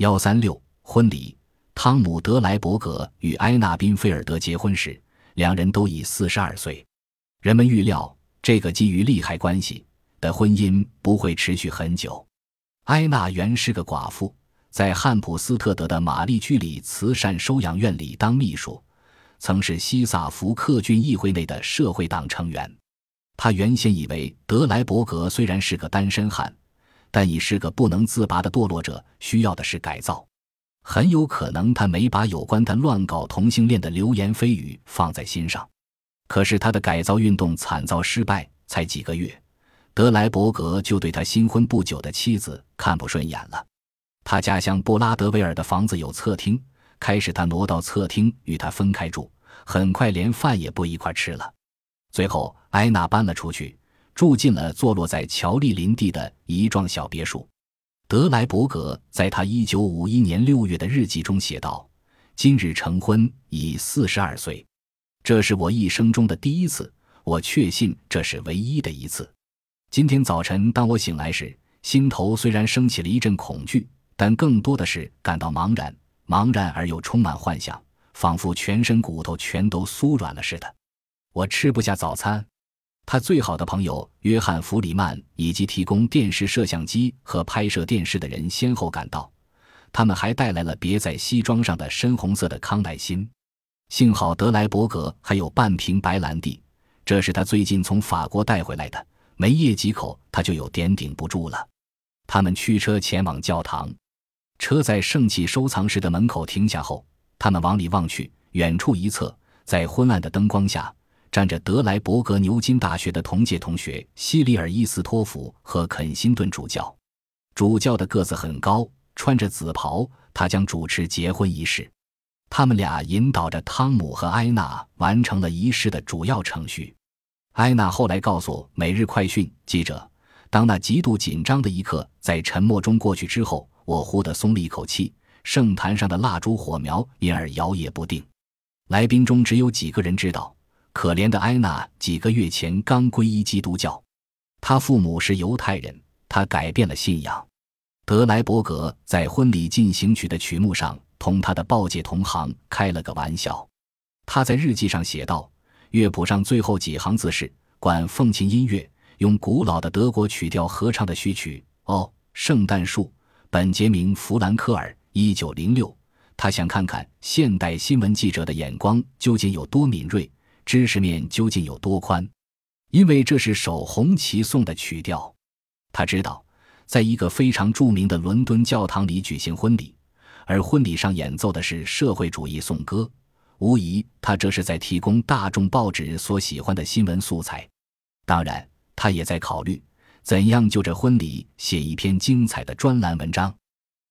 幺三六婚礼，汤姆·德莱伯格与埃纳·宾菲尔德结婚时，两人都已四十二岁。人们预料，这个基于利害关系的婚姻不会持续很久。埃娜原是个寡妇，在汉普斯特德的玛丽居里慈善收养院里当秘书，曾是西萨福克郡议会内的社会党成员。他原先以为德莱伯格虽然是个单身汉。但已是个不能自拔的堕落者，需要的是改造。很有可能他没把有关他乱搞同性恋的流言蜚语放在心上。可是他的改造运动惨遭失败，才几个月，德莱伯格就对他新婚不久的妻子看不顺眼了。他家乡布拉德维尔的房子有侧厅，开始他挪到侧厅与他分开住，很快连饭也不一块吃了。最后，埃娜搬了出去。住进了坐落在乔利林地的一幢小别墅。德莱伯格在他1951年6月的日记中写道：“今日成婚，已42岁，这是我一生中的第一次。我确信这是唯一的一次。今天早晨，当我醒来时，心头虽然升起了一阵恐惧，但更多的是感到茫然，茫然而又充满幻想，仿佛全身骨头全都酥软了似的。我吃不下早餐。”他最好的朋友约翰·弗里曼以及提供电视摄像机和拍摄电视的人先后赶到，他们还带来了别在西装上的深红色的康乃馨。幸好德莱伯格还有半瓶白兰地，这是他最近从法国带回来的，没咽几口他就有点顶不住了。他们驱车前往教堂，车在圣器收藏室的门口停下后，他们往里望去，远处一侧，在昏暗的灯光下。站着德莱伯格牛津大学的同届同学西里尔伊斯托夫和肯辛顿主教，主教的个子很高，穿着紫袍，他将主持结婚仪式。他们俩引导着汤姆和埃娜完成了仪式的主要程序。埃娜后来告诉《每日快讯》记者：“当那极度紧张的一刻在沉默中过去之后，我忽地松了一口气。圣坛上的蜡烛火苗因而摇曳不定。来宾中只有几个人知道。”可怜的埃娜几个月前刚皈依基督教，他父母是犹太人，他改变了信仰。德莱伯格在婚礼进行曲的曲目上同他的报界同行开了个玩笑。他在日记上写道：“乐谱上最后几行字是管风琴音乐，用古老的德国曲调合唱的序曲。哦，圣诞树，本杰明·弗兰克尔，一九零六。他想看看现代新闻记者的眼光究竟有多敏锐。”知识面究竟有多宽？因为这是首红旗颂的曲调。他知道，在一个非常著名的伦敦教堂里举行婚礼，而婚礼上演奏的是社会主义颂歌。无疑，他这是在提供大众报纸所喜欢的新闻素材。当然，他也在考虑怎样就这婚礼写一篇精彩的专栏文章。